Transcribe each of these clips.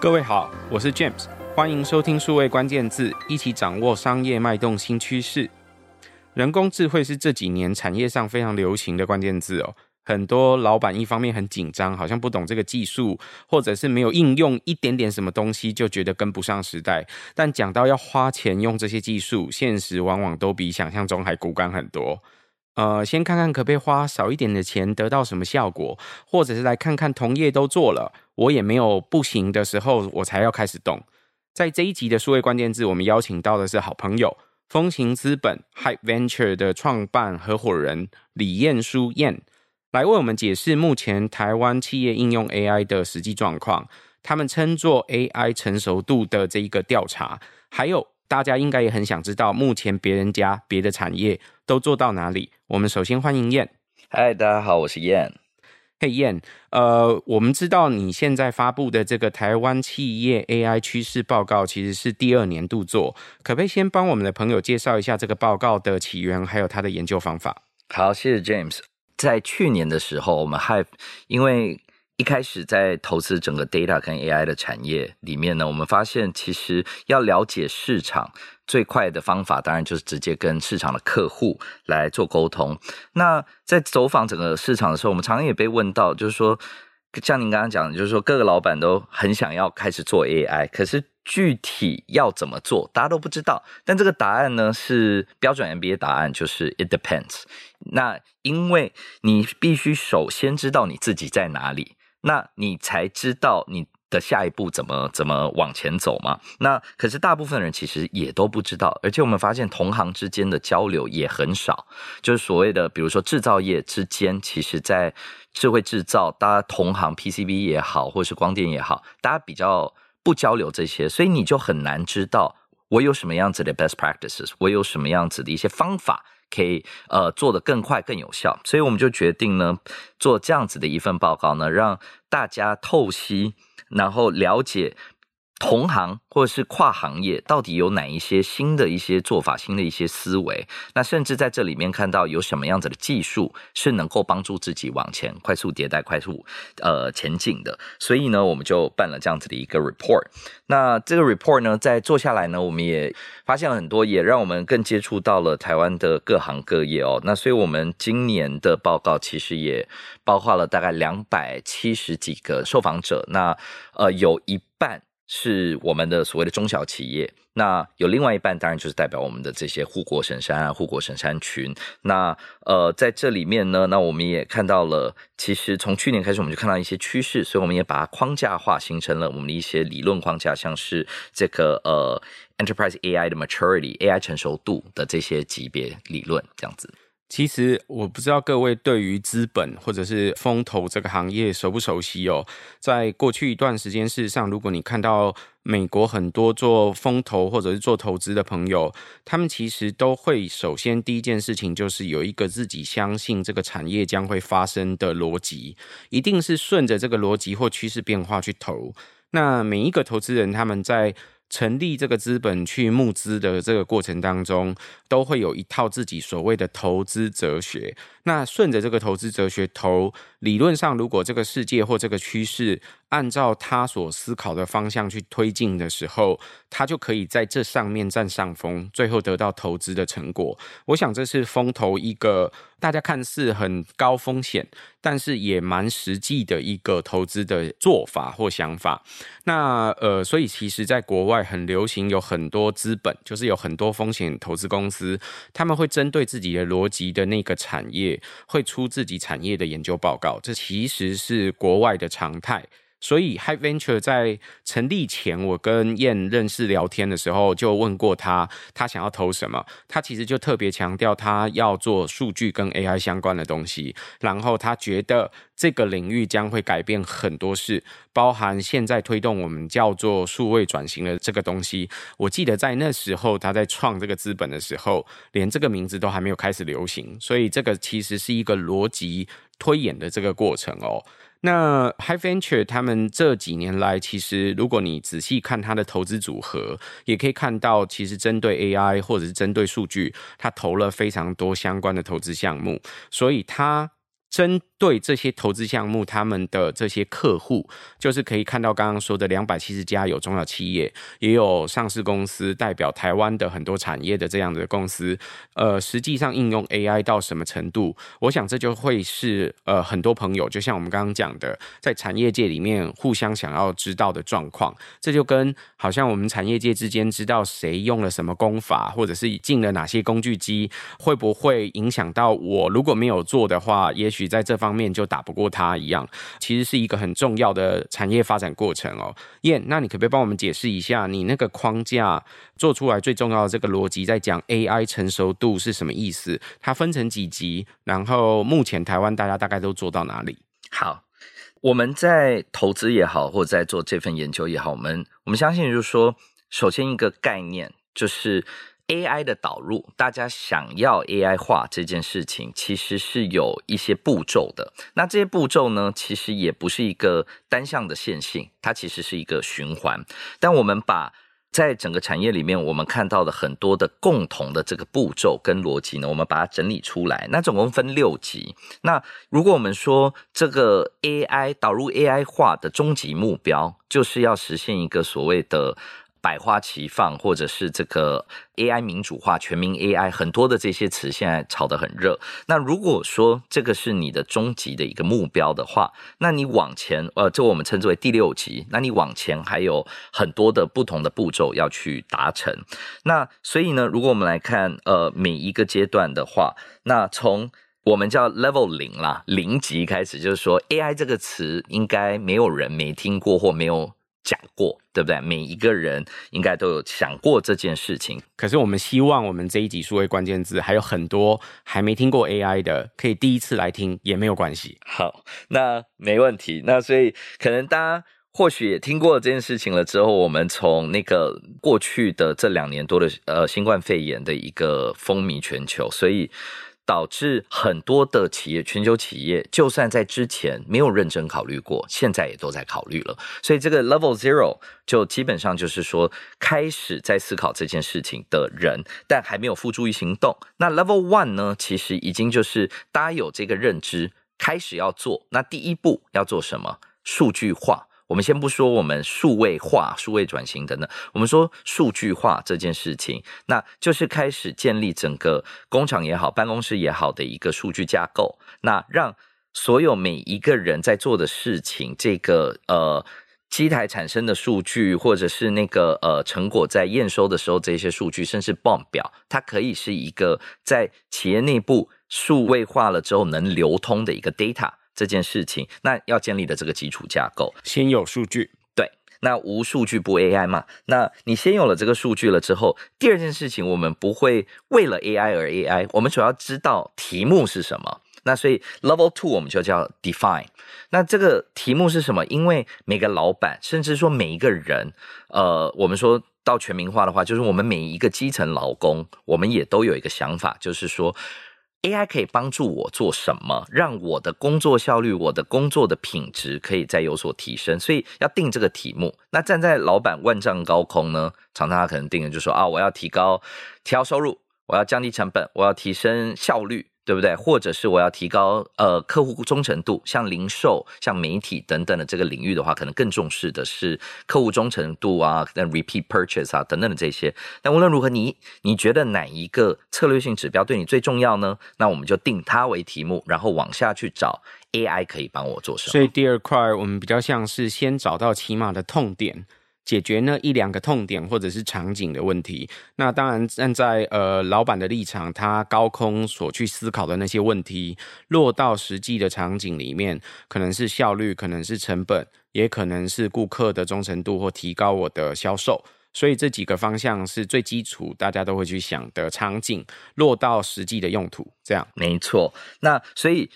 各位好，我是 James，欢迎收听数位关键字，一起掌握商业脉动新趋势。人工智慧是这几年产业上非常流行的关键字哦。很多老板一方面很紧张，好像不懂这个技术，或者是没有应用一点点什么东西，就觉得跟不上时代。但讲到要花钱用这些技术，现实往往都比想象中还骨感很多。呃，先看看可不可以花少一点的钱得到什么效果，或者是来看看同业都做了，我也没有不行的时候，我才要开始动。在这一集的数位关键字，我们邀请到的是好朋友风行资本 Hype Venture 的创办合伙人李彦书燕，来为我们解释目前台湾企业应用 AI 的实际状况，他们称作 AI 成熟度的这一个调查，还有。大家应该也很想知道，目前别人家别的产业都做到哪里？我们首先欢迎燕。嗨，大家好，我是燕。嘿，燕，呃，我们知道你现在发布的这个台湾企业 AI 趋势报告，其实是第二年度做，可不可以先帮我们的朋友介绍一下这个报告的起源，还有它的研究方法？好，谢谢 James。在去年的时候，我们 Hive 因为一开始在投资整个 data 跟 AI 的产业里面呢，我们发现其实要了解市场最快的方法，当然就是直接跟市场的客户来做沟通。那在走访整个市场的时候，我们常常也被问到，就是说，像您刚刚讲的，就是说各个老板都很想要开始做 AI，可是具体要怎么做，大家都不知道。但这个答案呢，是标准 MBA 答案，就是 It depends。那因为你必须首先知道你自己在哪里。那你才知道你的下一步怎么怎么往前走嘛？那可是大部分人其实也都不知道，而且我们发现同行之间的交流也很少，就是所谓的比如说制造业之间，其实在智慧制造，大家同行 PCB 也好，或是光电也好，大家比较不交流这些，所以你就很难知道我有什么样子的 best practices，我有什么样子的一些方法。可以呃做得更快更有效，所以我们就决定呢做这样子的一份报告呢，让大家透析，然后了解。同行或者是跨行业，到底有哪一些新的一些做法、新的一些思维？那甚至在这里面看到有什么样子的技术是能够帮助自己往前快速迭代、快速呃前进的。所以呢，我们就办了这样子的一个 report。那这个 report 呢，在做下来呢，我们也发现了很多，也让我们更接触到了台湾的各行各业哦。那所以我们今年的报告其实也包括了大概两百七十几个受访者。那呃，有一半。是我们的所谓的中小企业，那有另外一半，当然就是代表我们的这些护国神山啊、护国神山群。那呃，在这里面呢，那我们也看到了，其实从去年开始，我们就看到一些趋势，所以我们也把它框架化，形成了我们的一些理论框架，像是这个呃，Enterprise AI 的 Maturity、AI 成熟度的这些级别理论，这样子。其实我不知道各位对于资本或者是风投这个行业熟不熟悉哦。在过去一段时间，事实上，如果你看到美国很多做风投或者是做投资的朋友，他们其实都会首先第一件事情就是有一个自己相信这个产业将会发生的逻辑，一定是顺着这个逻辑或趋势变化去投。那每一个投资人他们在成立这个资本去募资的这个过程当中，都会有一套自己所谓的投资哲学。那顺着这个投资哲学投，理论上如果这个世界或这个趋势按照他所思考的方向去推进的时候，他就可以在这上面占上风，最后得到投资的成果。我想这是风投一个大家看似很高风险，但是也蛮实际的一个投资的做法或想法。那呃，所以其实在国外很流行，有很多资本，就是有很多风险投资公司，他们会针对自己的逻辑的那个产业。会出自己产业的研究报告，这其实是国外的常态。所以，High Venture 在成立前，我跟燕认识聊天的时候，就问过他，他想要投什么。他其实就特别强调，他要做数据跟 AI 相关的东西。然后，他觉得这个领域将会改变很多事，包含现在推动我们叫做数位转型的这个东西。我记得在那时候，他在创这个资本的时候，连这个名字都还没有开始流行。所以，这个其实是一个逻辑推演的这个过程哦。那 High Venture 他们这几年来，其实如果你仔细看他的投资组合，也可以看到，其实针对 AI 或者是针对数据，他投了非常多相关的投资项目。所以他针对这些投资项目，他们的这些客户，就是可以看到刚刚说的两百七十家有中小企业，也有上市公司代表台湾的很多产业的这样的公司，呃，实际上应用 AI 到什么程度？我想这就会是呃很多朋友，就像我们刚刚讲的，在产业界里面互相想要知道的状况。这就跟好像我们产业界之间知道谁用了什么功法，或者是进了哪些工具机，会不会影响到我？如果没有做的话，也许在这方方面就打不过他一样。其实是一个很重要的产业发展过程哦。燕，那你可不可以帮我们解释一下，你那个框架做出来最重要的这个逻辑，在讲 AI 成熟度是什么意思？它分成几级？然后目前台湾大家大概都做到哪里？好。我们在投资也好，或在做这份研究也好，我们我们相信就是说，首先一个概念就是 AI 的导入，大家想要 AI 化这件事情，其实是有一些步骤的。那这些步骤呢，其实也不是一个单向的线性，它其实是一个循环。但我们把在整个产业里面，我们看到的很多的共同的这个步骤跟逻辑呢，我们把它整理出来。那总共分六级。那如果我们说这个 AI 导入 AI 化的终极目标，就是要实现一个所谓的。百花齐放，或者是这个 AI 民主化、全民 AI，很多的这些词现在炒得很热。那如果说这个是你的终极的一个目标的话，那你往前，呃，这我们称之为第六级。那你往前还有很多的不同的步骤要去达成。那所以呢，如果我们来看，呃，每一个阶段的话，那从我们叫 Level 零啦，零级开始，就是说 AI 这个词应该没有人没听过或没有。讲过，对不对？每一个人应该都有想过这件事情。可是我们希望我们这一集数位关键字还有很多还没听过 AI 的，可以第一次来听也没有关系。好，那没问题。那所以可能大家或许也听过这件事情了之后，我们从那个过去的这两年多的呃新冠肺炎的一个风靡全球，所以。导致很多的企业，全球企业，就算在之前没有认真考虑过，现在也都在考虑了。所以这个 Level Zero 就基本上就是说，开始在思考这件事情的人，但还没有付诸于行动。那 Level One 呢，其实已经就是大家有这个认知，开始要做。那第一步要做什么？数据化。我们先不说我们数位化、数位转型等等，我们说数据化这件事情，那就是开始建立整个工厂也好、办公室也好的一个数据架构，那让所有每一个人在做的事情，这个呃机台产生的数据，或者是那个呃成果在验收的时候这些数据，甚至报表，它可以是一个在企业内部数位化了之后能流通的一个 data。这件事情，那要建立的这个基础架构，先有数据，对，那无数据不 AI 嘛？那你先有了这个数据了之后，第二件事情，我们不会为了 AI 而 AI，我们主要知道题目是什么。那所以 Level Two 我们就叫 Define。那这个题目是什么？因为每个老板，甚至说每一个人，呃，我们说到全民化的话，就是我们每一个基层劳工，我们也都有一个想法，就是说。AI 可以帮助我做什么？让我的工作效率、我的工作的品质可以再有所提升。所以要定这个题目。那站在老板万丈高空呢？常常他可能定的就说啊，我要提高、提高收入，我要降低成本，我要提升效率。对不对？或者是我要提高呃客户忠诚度，像零售、像媒体等等的这个领域的话，可能更重视的是客户忠诚度啊，那 repeat purchase 啊等等的这些。但无论如何，你你觉得哪一个策略性指标对你最重要呢？那我们就定它为题目，然后往下去找 AI 可以帮我做什么。所以第二块我们比较像是先找到起码的痛点。解决那一两个痛点或者是场景的问题，那当然站在呃老板的立场，他高空所去思考的那些问题，落到实际的场景里面，可能是效率，可能是成本，也可能是顾客的忠诚度或提高我的销售，所以这几个方向是最基础，大家都会去想的场景，落到实际的用途，这样没错。那所以。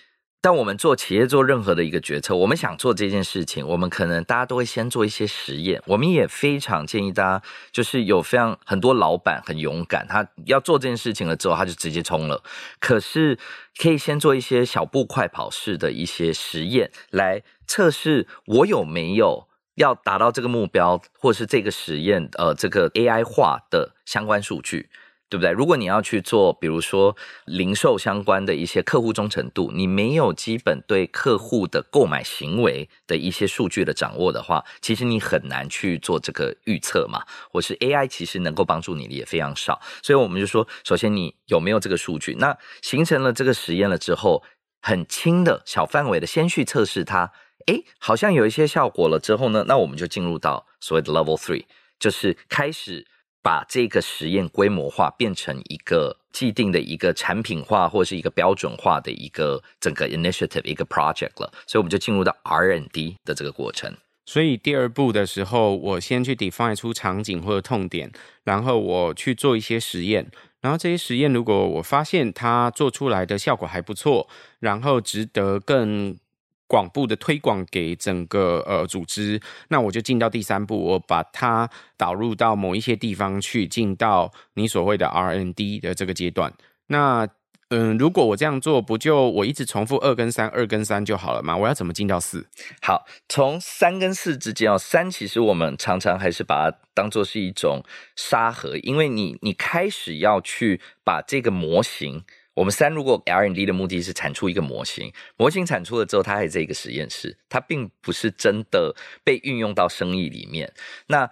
但我们做企业做任何的一个决策，我们想做这件事情，我们可能大家都会先做一些实验。我们也非常建议大家，就是有非常很多老板很勇敢，他要做这件事情了之后，他就直接冲了。可是可以先做一些小步快跑式的一些实验，来测试我有没有要达到这个目标，或是这个实验呃这个 AI 化的相关数据。对不对？如果你要去做，比如说零售相关的一些客户忠诚度，你没有基本对客户的购买行为的一些数据的掌握的话，其实你很难去做这个预测嘛。或是 AI 其实能够帮助你的也非常少，所以我们就说，首先你有没有这个数据？那形成了这个实验了之后，很轻的小范围的先去测试它，诶，好像有一些效果了之后呢，那我们就进入到所谓的 Level Three，就是开始。把这个实验规模化，变成一个既定的一个产品化，或是一个标准化的一个整个 initiative 一个 project 了，所以我们就进入到 R&D 的这个过程。所以第二步的时候，我先去 define 出场景或者痛点，然后我去做一些实验，然后这些实验如果我发现它做出来的效果还不错，然后值得更。广布的推广给整个呃组织，那我就进到第三步，我把它导入到某一些地方去，进到你所谓的 R N D 的这个阶段。那嗯，如果我这样做，不就我一直重复二跟三，二跟三就好了吗？我要怎么进到四？好，从三跟四之间哦，三其实我们常常还是把它当做是一种沙盒，因为你你开始要去把这个模型。我们三如果 R n d 的目的是产出一个模型，模型产出了之后，它还在一个实验室，它并不是真的被运用到生意里面。那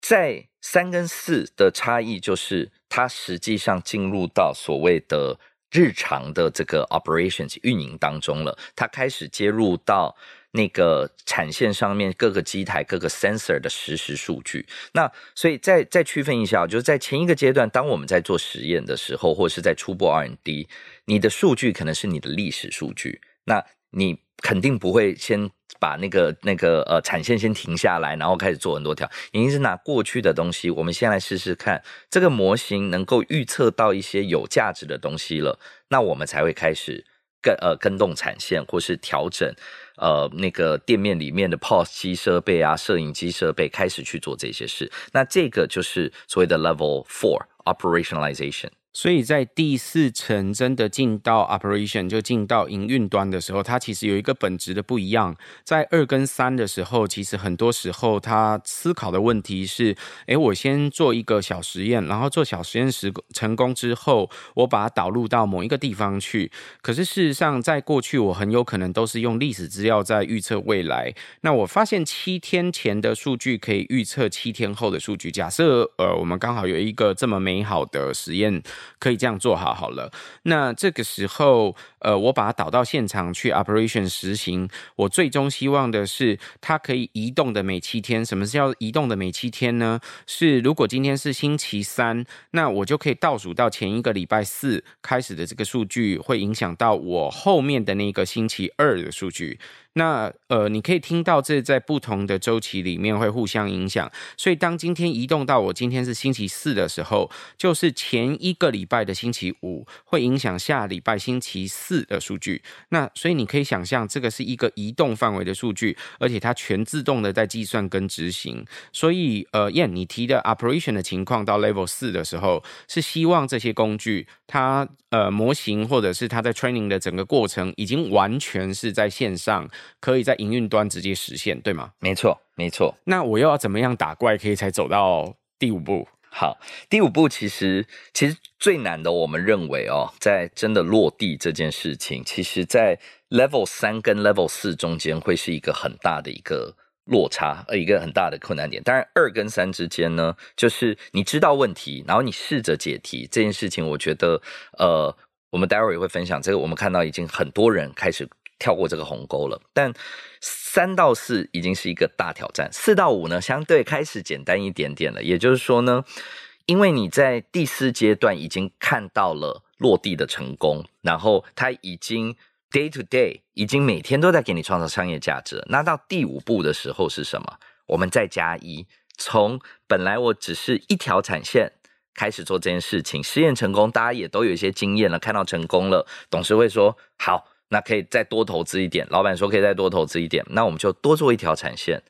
在三跟四的差异就是，它实际上进入到所谓的日常的这个 operations 运营当中了，它开始接入到。那个产线上面各个机台、各个 sensor 的实时数据，那所以再再区分一下，就是在前一个阶段，当我们在做实验的时候，或者是在初步 R&D，你的数据可能是你的历史数据，那你肯定不会先把那个那个呃产线先停下来，然后开始做很多条，一定是拿过去的东西，我们先来试试看这个模型能够预测到一些有价值的东西了，那我们才会开始跟呃跟动产线或是调整。呃，那个店面里面的 POS 机设备啊，摄影机设备开始去做这些事，那这个就是所谓的 Level Four Operationalization。所以在第四层真的进到 operation 就进到营运端的时候，它其实有一个本质的不一样。在二跟三的时候，其实很多时候他思考的问题是：诶，我先做一个小实验，然后做小实验时成功之后，我把它导入到某一个地方去。可是事实上，在过去我很有可能都是用历史资料在预测未来。那我发现七天前的数据可以预测七天后的数据。假设呃，我们刚好有一个这么美好的实验。可以这样做好好了。那这个时候，呃，我把它导到现场去 operation 实行。我最终希望的是，它可以移动的每七天。什么是叫移动的每七天呢？是如果今天是星期三，那我就可以倒数到前一个礼拜四开始的这个数据，会影响到我后面的那个星期二的数据。那呃，你可以听到这在不同的周期里面会互相影响，所以当今天移动到我今天是星期四的时候，就是前一个礼拜的星期五会影响下礼拜星期四的数据。那所以你可以想象，这个是一个移动范围的数据，而且它全自动的在计算跟执行。所以呃，燕，你提的 operation 的情况到 level 四的时候，是希望这些工具它呃模型或者是它在 training 的整个过程已经完全是在线上。可以在营运端直接实现，对吗？没错，没错。那我又要怎么样打怪，可以才走到第五步？好，第五步其实其实最难的，我们认为哦，在真的落地这件事情，其实在 Level 三跟 Level 四中间会是一个很大的一个落差，呃，一个很大的困难点。当然，二跟三之间呢，就是你知道问题，然后你试着解题这件事情，我觉得，呃，我们待会儿也会分享这个，我们看到已经很多人开始。跳过这个鸿沟了，但三到四已经是一个大挑战，四到五呢，相对开始简单一点点了。也就是说呢，因为你在第四阶段已经看到了落地的成功，然后它已经 day to day 已经每天都在给你创造商业价值。那到第五步的时候是什么？我们再加一，从本来我只是一条产线开始做这件事情，实验成功，大家也都有一些经验了，看到成功了，董事会说好。那可以再多投资一点，老板说可以再多投资一点，那我们就多做一条产线，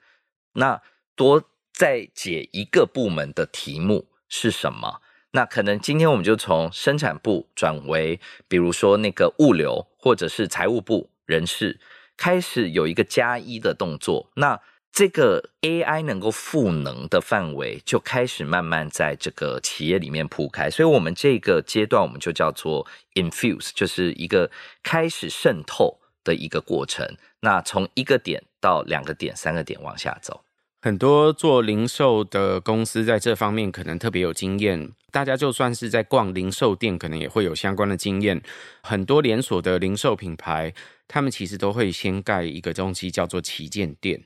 那多再解一个部门的题目是什么？那可能今天我们就从生产部转为，比如说那个物流或者是财务部人事，开始有一个加一的动作。那这个 AI 能够赋能的范围就开始慢慢在这个企业里面铺开，所以我们这个阶段我们就叫做 infuse，就是一个开始渗透的一个过程。那从一个点到两个点、三个点往下走，很多做零售的公司在这方面可能特别有经验。大家就算是在逛零售店，可能也会有相关的经验。很多连锁的零售品牌，他们其实都会先盖一个东西叫做旗舰店。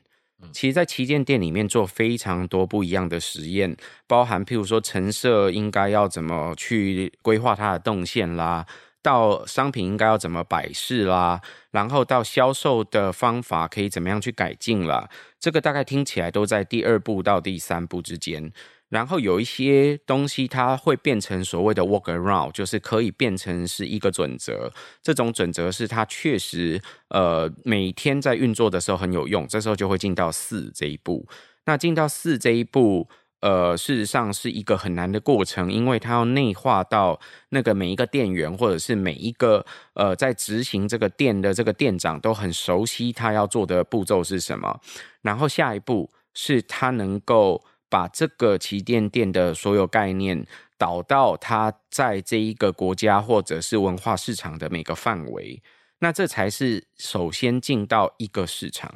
其实，在旗舰店里面做非常多不一样的实验，包含譬如说陈设应该要怎么去规划它的动线啦，到商品应该要怎么摆饰啦，然后到销售的方法可以怎么样去改进啦。这个大概听起来都在第二步到第三步之间。然后有一些东西，它会变成所谓的 work around，就是可以变成是一个准则。这种准则是它确实，呃，每天在运作的时候很有用。这时候就会进到四这一步。那进到四这一步，呃，事实上是一个很难的过程，因为它要内化到那个每一个店员，或者是每一个呃在执行这个店的这个店长都很熟悉他要做的步骤是什么。然后下一步是他能够。把这个旗舰店的所有概念导到它在这一个国家或者是文化市场的每个范围，那这才是首先进到一个市场。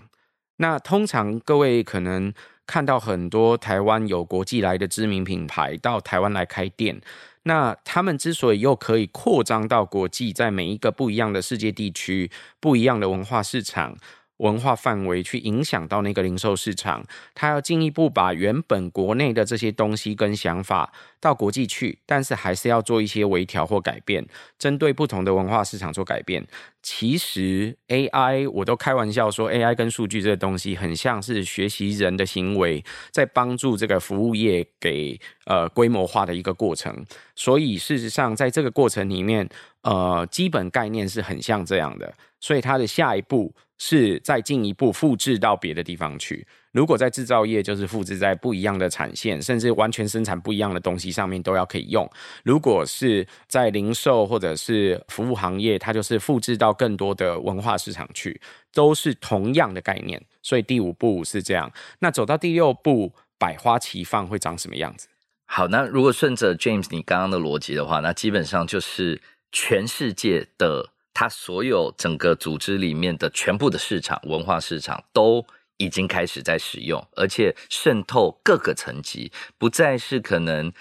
那通常各位可能看到很多台湾有国际来的知名品牌到台湾来开店，那他们之所以又可以扩张到国际，在每一个不一样的世界地区、不一样的文化市场。文化范围去影响到那个零售市场，他要进一步把原本国内的这些东西跟想法到国际去，但是还是要做一些微调或改变，针对不同的文化市场做改变。其实 AI 我都开玩笑说，AI 跟数据这个东西很像是学习人的行为，在帮助这个服务业给呃规模化的一个过程。所以事实上，在这个过程里面，呃，基本概念是很像这样的。所以它的下一步。是再进一步复制到别的地方去。如果在制造业，就是复制在不一样的产线，甚至完全生产不一样的东西上面都要可以用。如果是在零售或者是服务行业，它就是复制到更多的文化市场去，都是同样的概念。所以第五步是这样。那走到第六步，百花齐放会长什么样子？好，那如果顺着 James 你刚刚的逻辑的话，那基本上就是全世界的。它所有整个组织里面的全部的市场、文化市场都已经开始在使用，而且渗透各个层级，不再是可能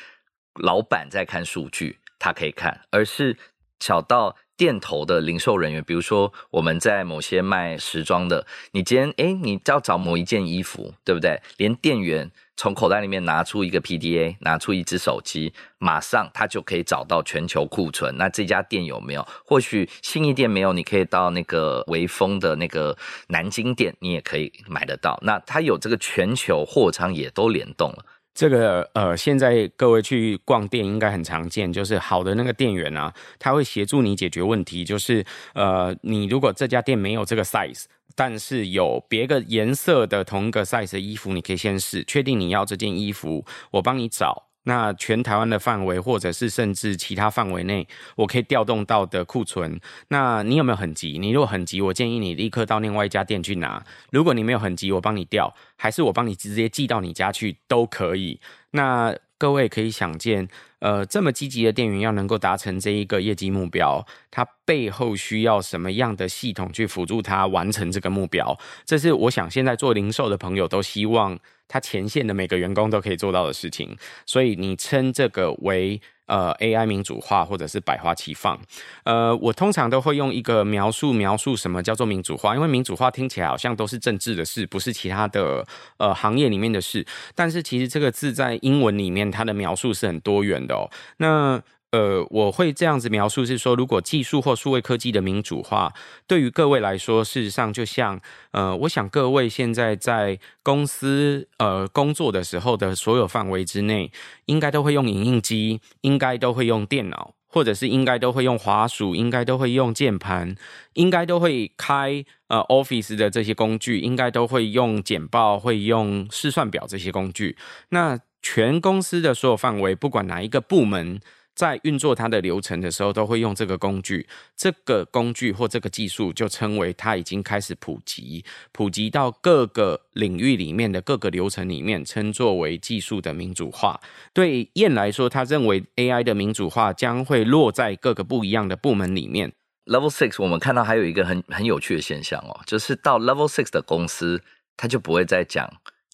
老板在看数据，他可以看，而是小到店头的零售人员，比如说我们在某些卖时装的，你今天诶，你要找某一件衣服，对不对？连店员。从口袋里面拿出一个 PDA，拿出一只手机，马上他就可以找到全球库存。那这家店有没有？或许新义店没有，你可以到那个微风的那个南京店，你也可以买得到。那它有这个全球货仓也都联动了。这个呃，现在各位去逛店应该很常见，就是好的那个店员啊，他会协助你解决问题。就是呃，你如果这家店没有这个 size。但是有别个颜色的同一个 size 的衣服，你可以先试，确定你要这件衣服，我帮你找。那全台湾的范围，或者是甚至其他范围内，我可以调动到的库存。那你有没有很急？你如果很急，我建议你立刻到另外一家店去拿。如果你没有很急，我帮你调，还是我帮你直接寄到你家去都可以。那各位可以想见。呃，这么积极的店员要能够达成这一个业绩目标，他背后需要什么样的系统去辅助他完成这个目标？这是我想现在做零售的朋友都希望他前线的每个员工都可以做到的事情。所以你称这个为。呃，AI 民主化或者是百花齐放，呃，我通常都会用一个描述描述什么叫做民主化，因为民主化听起来好像都是政治的事，不是其他的呃行业里面的事。但是其实这个字在英文里面，它的描述是很多元的哦。那呃，我会这样子描述是说，如果技术或数位科技的民主化，对于各位来说，事实上就像呃，我想各位现在在公司呃工作的时候的所有范围之内，应该都会用影印机，应该都会用电脑，或者是应该都会用滑鼠，应该都会用键盘，应该都会开呃 Office 的这些工具，应该都会用简报，会用试算表这些工具。那全公司的所有范围，不管哪一个部门。在运作它的流程的时候，都会用这个工具。这个工具或这个技术就称为它已经开始普及，普及到各个领域里面的各个流程里面，称作为技术的民主化。对燕来说，他认为 AI 的民主化将会落在各个不一样的部门里面。Level Six，我们看到还有一个很很有趣的现象哦，就是到 Level Six 的公司，他就不会再讲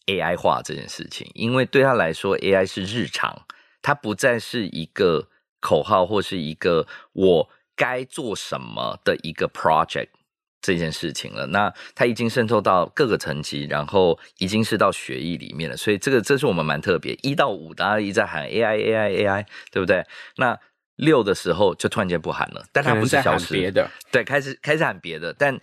AI 化这件事情，因为对他来说，AI 是日常，它不再是一个。口号或是一个我该做什么的一个 project 这件事情了，那它已经渗透到各个层级，然后已经是到学艺里面了，所以这个这是我们蛮特别。一到五大家一直在喊 AI AI AI，对不对？那六的时候就突然间不喊了，但它不是消失，别的，对，开始开始喊别的，但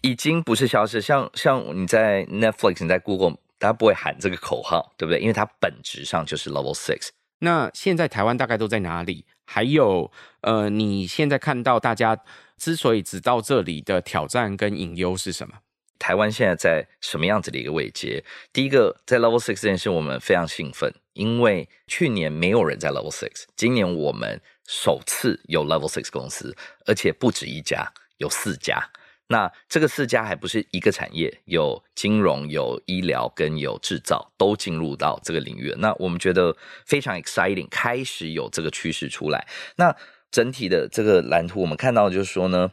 已经不是消失。像像你在 Netflix、你在 Google，大家不会喊这个口号，对不对？因为它本质上就是 Level Six。那现在台湾大概都在哪里？还有，呃，你现在看到大家之所以只到这里的挑战跟隐忧是什么？台湾现在在什么样子的一个位阶？第一个，在 Level Six 这件事，我们非常兴奋，因为去年没有人在 Level Six，今年我们首次有 Level Six 公司，而且不止一家，有四家。那这个四家还不是一个产业，有金融、有医疗跟有制造都进入到这个领域。那我们觉得非常 exciting，开始有这个趋势出来。那整体的这个蓝图，我们看到就是说呢，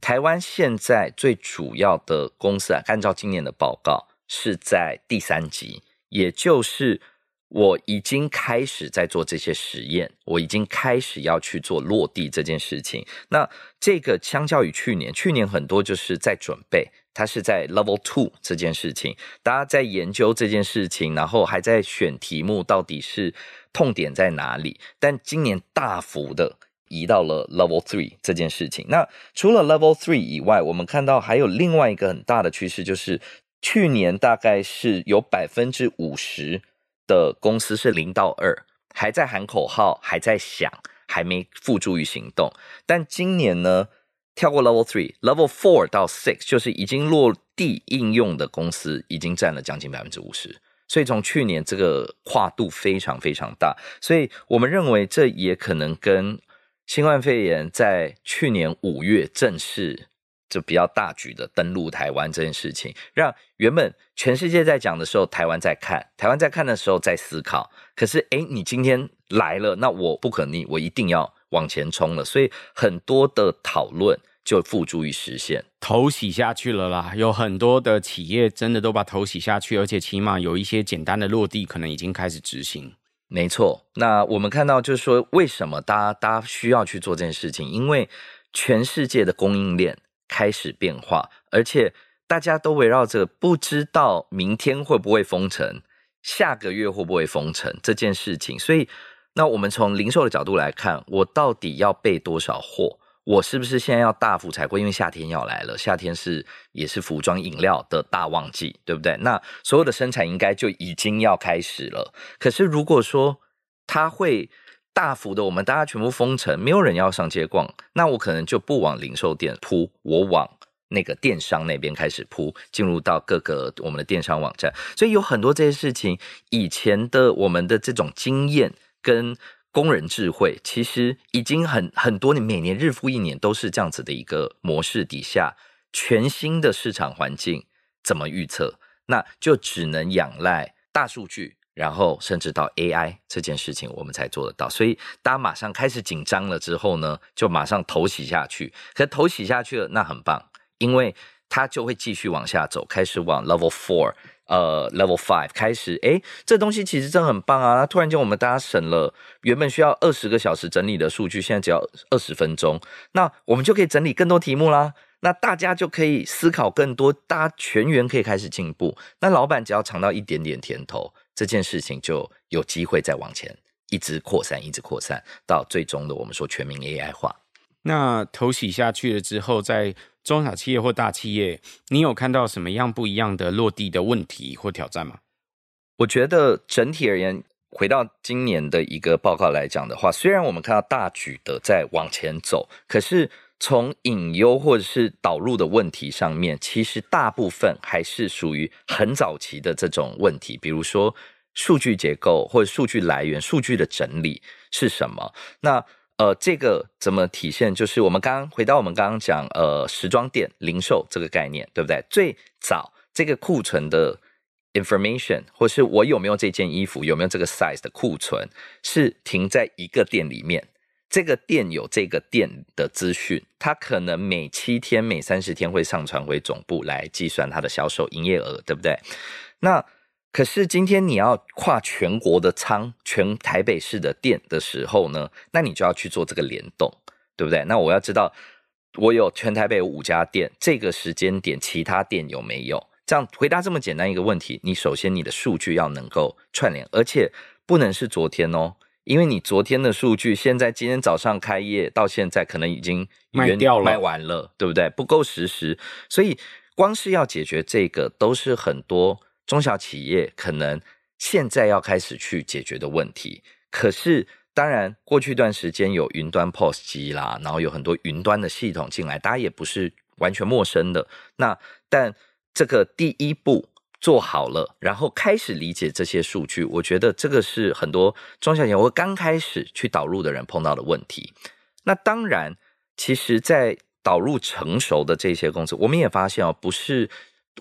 台湾现在最主要的公司啊，按照今年的报告是在第三级，也就是。我已经开始在做这些实验，我已经开始要去做落地这件事情。那这个相较于去年，去年很多就是在准备，它是在 Level Two 这件事情，大家在研究这件事情，然后还在选题目，到底是痛点在哪里？但今年大幅的移到了 Level Three 这件事情。那除了 Level Three 以外，我们看到还有另外一个很大的趋势，就是去年大概是有百分之五十。的公司是零到二，还在喊口号，还在想，还没付诸于行动。但今年呢，跳过 Level Three，Level Four 到 Six，就是已经落地应用的公司，已经占了将近百分之五十。所以从去年这个跨度非常非常大，所以我们认为这也可能跟新冠肺炎在去年五月正式。就比较大举的登陆台湾这件事情，让原本全世界在讲的时候，台湾在看；台湾在看的时候在思考。可是，诶，你今天来了，那我不可逆，我一定要往前冲了。所以，很多的讨论就付诸于实现，头洗下去了啦。有很多的企业真的都把头洗下去，而且起码有一些简单的落地，可能已经开始执行。没错。那我们看到就是说，为什么大家大家需要去做这件事情？因为全世界的供应链。开始变化，而且大家都围绕着不知道明天会不会封城，下个月会不会封城这件事情。所以，那我们从零售的角度来看，我到底要备多少货？我是不是现在要大幅采购？因为夏天要来了，夏天是也是服装饮料的大旺季，对不对？那所有的生产应该就已经要开始了。可是如果说它会。大幅的，我们大家全部封城，没有人要上街逛，那我可能就不往零售店铺，我往那个电商那边开始铺，进入到各个我们的电商网站。所以有很多这些事情，以前的我们的这种经验跟工人智慧，其实已经很很多年，每年日复一年都是这样子的一个模式底下，全新的市场环境怎么预测？那就只能仰赖大数据。然后甚至到 AI 这件事情，我们才做得到。所以大家马上开始紧张了之后呢，就马上投洗下去。可是头洗下去了，那很棒，因为它就会继续往下走，开始往 Level Four，呃，Level Five 开始。诶，这东西其实真的很棒啊！突然间我们大家省了原本需要二十个小时整理的数据，现在只要二十分钟，那我们就可以整理更多题目啦。那大家就可以思考更多，大家全员可以开始进步。那老板只要尝到一点点甜头。这件事情就有机会再往前一直扩散，一直扩散到最终的我们说全民 AI 化。那投洗下去了之后，在中小企业或大企业，你有看到什么样不一样的落地的问题或挑战吗？我觉得整体而言，回到今年的一个报告来讲的话，虽然我们看到大举的在往前走，可是从隐忧或者是导入的问题上面，其实大部分还是属于很早期的这种问题，比如说。数据结构或者数据来源、数据的整理是什么？那呃，这个怎么体现？就是我们刚刚回到我们刚刚讲呃，时装店零售这个概念，对不对？最早这个库存的 information，或是我有没有这件衣服，有没有这个 size 的库存，是停在一个店里面。这个店有这个店的资讯，它可能每七天、每三十天会上传回总部来计算它的销售营业额，对不对？那可是今天你要跨全国的仓、全台北市的店的时候呢，那你就要去做这个联动，对不对？那我要知道，我有全台北五家店，这个时间点其他店有没有？这样回答这么简单一个问题，你首先你的数据要能够串联，而且不能是昨天哦。因为你昨天的数据，现在今天早上开业到现在，可能已经卖掉了，卖完了，对不对？不够实时，所以光是要解决这个，都是很多中小企业可能现在要开始去解决的问题。可是，当然，过去一段时间有云端 POS 机啦，然后有很多云端的系统进来，大家也不是完全陌生的。那但这个第一步。做好了，然后开始理解这些数据，我觉得这个是很多中小企业刚开始去导入的人碰到的问题。那当然，其实，在导入成熟的这些公司，我们也发现哦，不是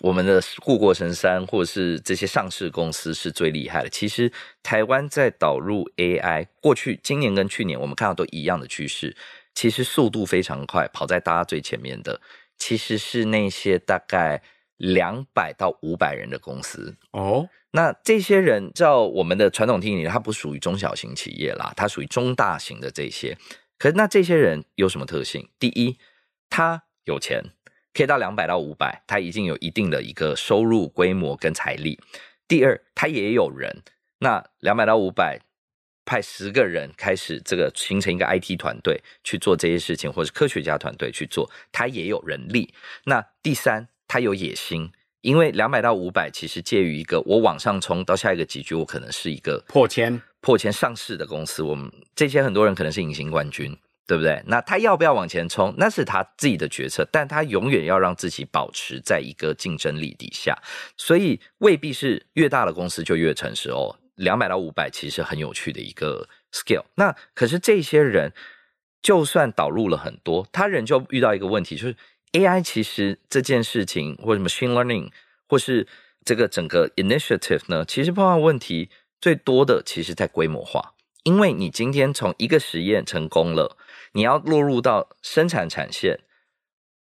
我们的护国神山或者是这些上市公司是最厉害的。其实，台湾在导入 AI，过去今年跟去年，我们看到都一样的趋势，其实速度非常快，跑在大家最前面的，其实是那些大概。两百到五百人的公司哦，那这些人照我们的传统定义，它不属于中小型企业啦，它属于中大型的这些。可是那这些人有什么特性？第一，他有钱，可以到两百到五百，他已经有一定的一个收入规模跟财力。第二，他也有人，那两百到五百派十个人开始这个形成一个 IT 团队去做这些事情，或是科学家团队去做，他也有人力。那第三。他有野心，因为两百到五百其实介于一个我往上冲到下一个级距，我可能是一个破千、破千上市的公司。我们这些很多人可能是隐形冠军，对不对？那他要不要往前冲，那是他自己的决策，但他永远要让自己保持在一个竞争力底下，所以未必是越大的公司就越成熟哦。两百到五百其实很有趣的一个 scale。那可是这些人就算导入了很多，他仍旧遇到一个问题，就是。AI 其实这件事情，或者 machine learning，或是这个整个 initiative 呢，其实碰到问题最多的，其实在规模化。因为你今天从一个实验成功了，你要落入到生产产线，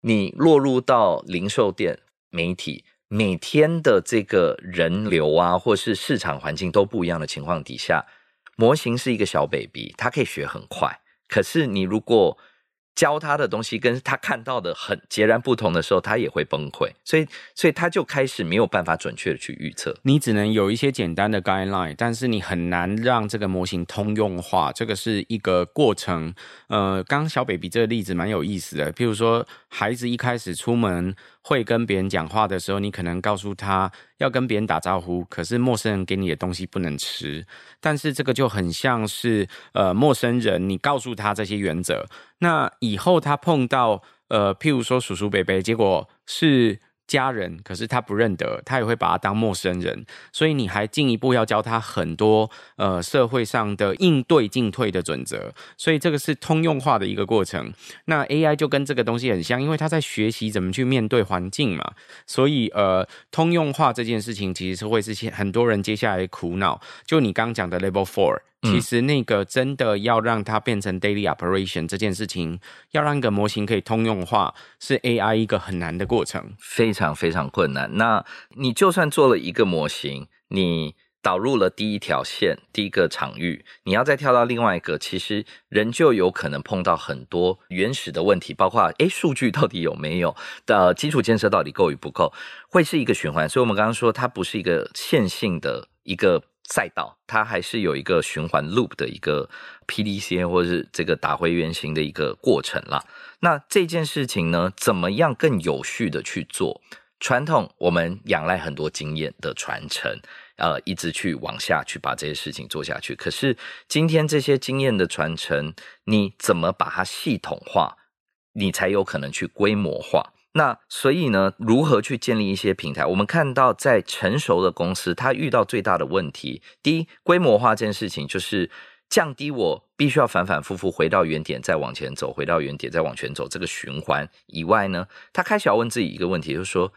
你落入到零售店、媒体，每天的这个人流啊，或是市场环境都不一样的情况底下，模型是一个小 baby，它可以学很快。可是你如果教他的东西跟他看到的很截然不同的时候，他也会崩溃，所以，所以他就开始没有办法准确的去预测。你只能有一些简单的 guideline，但是你很难让这个模型通用化，这个是一个过程。呃，刚小 baby 这个例子蛮有意思的，譬如说孩子一开始出门。会跟别人讲话的时候，你可能告诉他要跟别人打招呼，可是陌生人给你的东西不能吃。但是这个就很像是呃陌生人，你告诉他这些原则，那以后他碰到呃譬如说叔叔伯伯，结果是。家人，可是他不认得，他也会把他当陌生人，所以你还进一步要教他很多呃社会上的应对进退的准则，所以这个是通用化的一个过程。那 AI 就跟这个东西很像，因为他在学习怎么去面对环境嘛，所以呃通用化这件事情其实是会是很多人接下来苦恼。就你刚讲的 Level Four。其实那个真的要让它变成 daily operation 这件事情，要让一个模型可以通用化，是 AI 一个很难的过程，非常非常困难。那你就算做了一个模型，你导入了第一条线、第一个场域，你要再跳到另外一个，其实仍旧有可能碰到很多原始的问题，包括诶数据到底有没有的基础建设到底够与不够，会是一个循环。所以我们刚刚说，它不是一个线性的一个。赛道，它还是有一个循环 loop 的一个 PDCA 或者是这个打回原形的一个过程啦。那这件事情呢，怎么样更有序的去做？传统我们仰赖很多经验的传承，呃，一直去往下去把这些事情做下去。可是今天这些经验的传承，你怎么把它系统化？你才有可能去规模化。那所以呢，如何去建立一些平台？我们看到在成熟的公司，它遇到最大的问题，第一，规模化这件事情就是降低我必须要反反复复回到原点，再往前走，回到原点再往前走这个循环以外呢，他开始要问自己一个问题，就是说，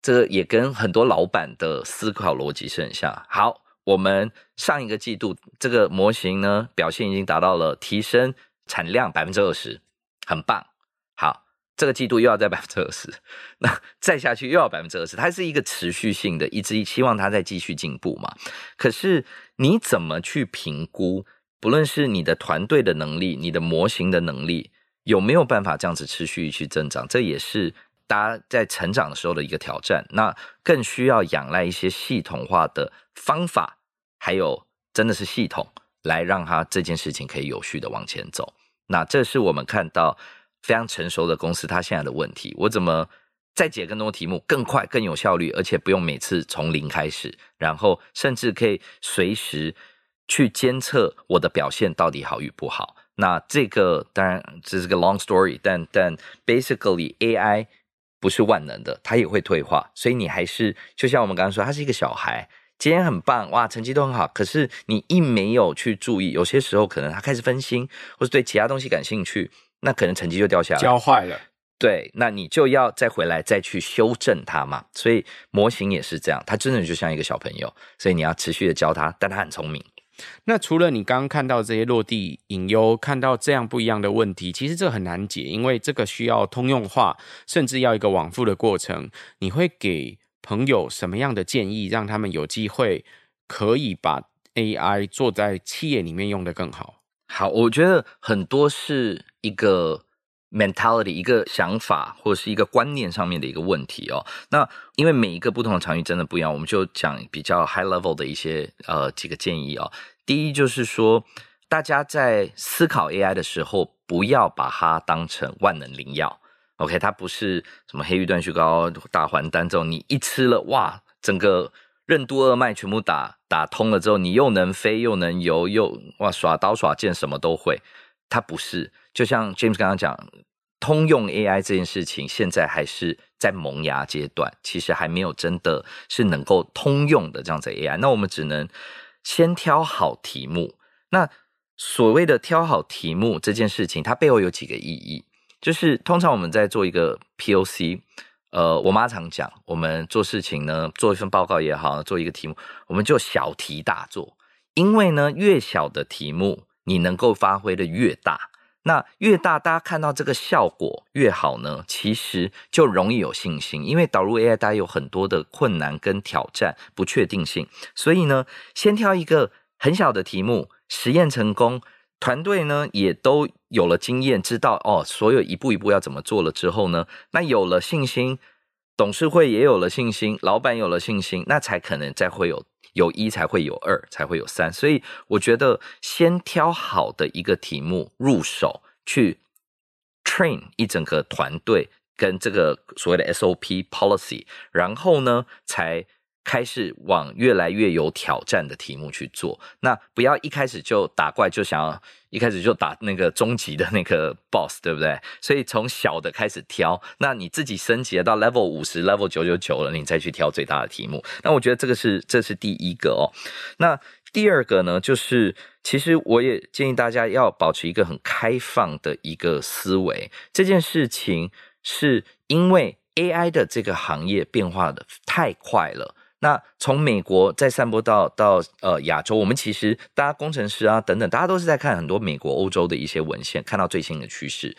这个也跟很多老板的思考逻辑是很像。好，我们上一个季度这个模型呢，表现已经达到了提升产量百分之二十，很棒。这个季度又要在百分之二十，那再下去又要百分之二十，它是一个持续性的，一直希望它再继续进步嘛。可是你怎么去评估？不论是你的团队的能力，你的模型的能力，有没有办法这样子持续去增长？这也是大家在成长的时候的一个挑战。那更需要仰赖一些系统化的方法，还有真的是系统来让它这件事情可以有序的往前走。那这是我们看到。非常成熟的公司，它现在的问题，我怎么再解更多题目，更快、更有效率，而且不用每次从零开始，然后甚至可以随时去监测我的表现到底好与不好。那这个当然这是个 long story，但但 basically AI 不是万能的，它也会退化，所以你还是就像我们刚刚说，他是一个小孩，今天很棒哇，成绩都很好，可是你一没有去注意，有些时候可能他开始分心，或是对其他东西感兴趣。那可能成绩就掉下来，教坏了。对，那你就要再回来再去修正它嘛。所以模型也是这样，它真的就像一个小朋友，所以你要持续的教他，但他很聪明。那除了你刚刚看到这些落地隐忧，看到这样不一样的问题，其实这很难解，因为这个需要通用化，甚至要一个往复的过程。你会给朋友什么样的建议，让他们有机会可以把 AI 做在企业里面用的更好？好，我觉得很多是一个 mentality，一个想法或者是一个观念上面的一个问题哦。那因为每一个不同的场域真的不一样，我们就讲比较 high level 的一些呃几个建议哦。第一就是说，大家在思考 AI 的时候，不要把它当成万能灵药。OK，它不是什么黑玉断续膏、大还丹这种，你一吃了哇，整个。任督二脉全部打打通了之后，你又能飞又能游，又哇耍刀耍剑什么都会。它不是，就像 James 刚刚讲，通用 AI 这件事情现在还是在萌芽阶段，其实还没有真的是能够通用的这样子 AI。那我们只能先挑好题目。那所谓的挑好题目这件事情，它背后有几个意义，就是通常我们在做一个 POC。呃，我妈常讲，我们做事情呢，做一份报告也好，做一个题目，我们就小题大做。因为呢，越小的题目，你能够发挥的越大。那越大，大家看到这个效果越好呢，其实就容易有信心。因为导入 AI，大家有很多的困难跟挑战、不确定性，所以呢，先挑一个很小的题目，实验成功。团队呢也都有了经验，知道哦，所有一步一步要怎么做了之后呢，那有了信心，董事会也有了信心，老板有了信心，那才可能再会有有一才会有二，才会有三。所以我觉得先挑好的一个题目入手，去 train 一整个团队跟这个所谓的 SOP policy，然后呢才。开始往越来越有挑战的题目去做，那不要一开始就打怪，就想要一开始就打那个终极的那个 boss，对不对？所以从小的开始挑，那你自己升级到 level 五十、level 九九九了，你再去挑最大的题目。那我觉得这个是这是第一个哦。那第二个呢，就是其实我也建议大家要保持一个很开放的一个思维。这件事情是因为 AI 的这个行业变化的太快了。那从美国再散播到到呃亚洲，我们其实大家工程师啊等等，大家都是在看很多美国、欧洲的一些文献，看到最新的趋势，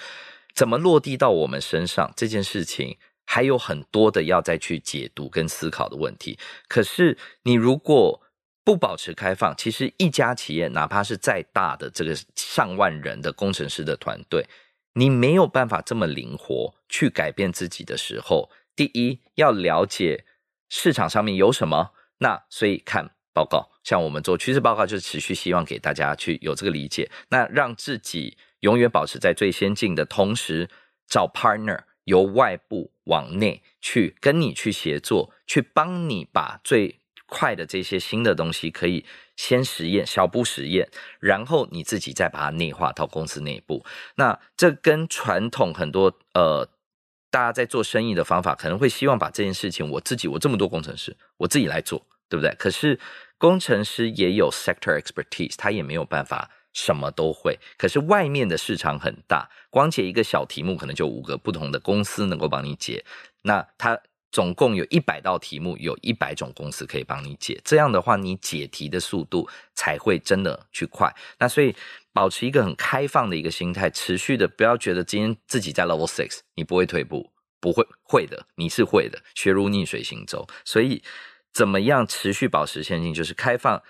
怎么落地到我们身上这件事情，还有很多的要再去解读跟思考的问题。可是你如果不保持开放，其实一家企业哪怕是再大的这个上万人的工程师的团队，你没有办法这么灵活去改变自己的时候，第一要了解。市场上面有什么？那所以看报告，像我们做趋势报告，就是持续希望给大家去有这个理解。那让自己永远保持在最先进的同时，找 partner 由外部往内去跟你去协作，去帮你把最快的这些新的东西可以先实验，小步实验，然后你自己再把它内化到公司内部。那这跟传统很多呃。大家在做生意的方法，可能会希望把这件事情我自己，我这么多工程师，我自己来做，对不对？可是工程师也有 sector expertise，他也没有办法什么都会。可是外面的市场很大，光解一个小题目，可能就五个不同的公司能够帮你解。那他总共有一百道题目，有一百种公司可以帮你解。这样的话，你解题的速度才会真的去快。那所以。保持一个很开放的一个心态，持续的不要觉得今天自己在 level six，你不会退步，不会会的，你是会的，学如逆水行舟。所以怎么样持续保持前进，就是开放、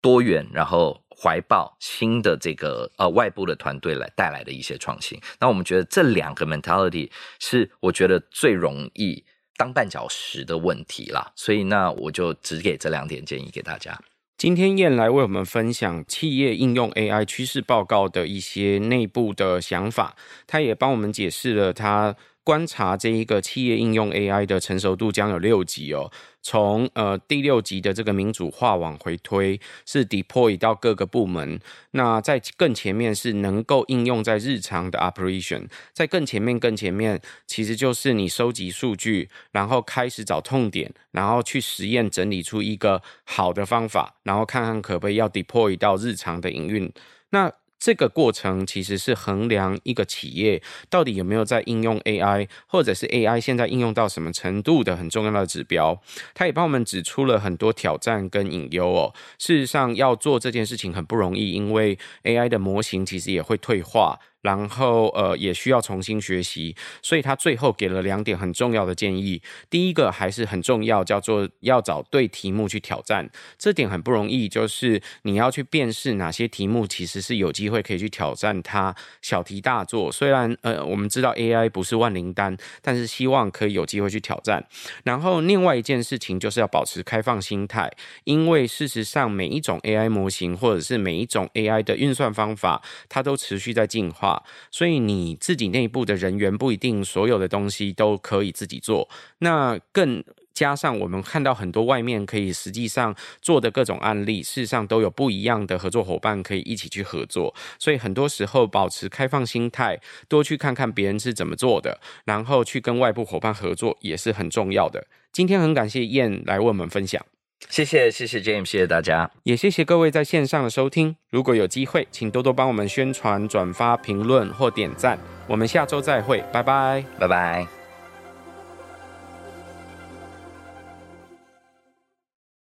多元，然后怀抱新的这个呃外部的团队来带来的一些创新。那我们觉得这两个 mentality 是我觉得最容易当绊脚石的问题啦。所以那我就只给这两点建议给大家。今天燕来为我们分享企业应用 AI 趋势报告的一些内部的想法，他也帮我们解释了他观察这一个企业应用 AI 的成熟度将有六级哦。从呃第六级的这个民主化往回推，是 deploy 到各个部门。那在更前面是能够应用在日常的 operation。在更前面更前面，其实就是你收集数据，然后开始找痛点，然后去实验整理出一个好的方法，然后看看可不可以要 deploy 到日常的营运。那这个过程其实是衡量一个企业到底有没有在应用 AI，或者是 AI 现在应用到什么程度的很重要的指标。他也帮我们指出了很多挑战跟隐忧哦。事实上，要做这件事情很不容易，因为 AI 的模型其实也会退化。然后，呃，也需要重新学习，所以他最后给了两点很重要的建议。第一个还是很重要，叫做要找对题目去挑战。这点很不容易，就是你要去辨识哪些题目其实是有机会可以去挑战它，小题大做。虽然，呃，我们知道 AI 不是万灵丹，但是希望可以有机会去挑战。然后，另外一件事情就是要保持开放心态，因为事实上每一种 AI 模型或者是每一种 AI 的运算方法，它都持续在进化所以你自己内部的人员不一定所有的东西都可以自己做，那更加上我们看到很多外面可以实际上做的各种案例，事实上都有不一样的合作伙伴可以一起去合作。所以很多时候保持开放心态，多去看看别人是怎么做的，然后去跟外部伙伴合作也是很重要的。今天很感谢燕来为我们分享。谢谢谢谢 James，谢谢大家，也谢谢各位在线上的收听。如果有机会，请多多帮我们宣传、转发、评论或点赞。我们下周再会，拜拜，拜拜。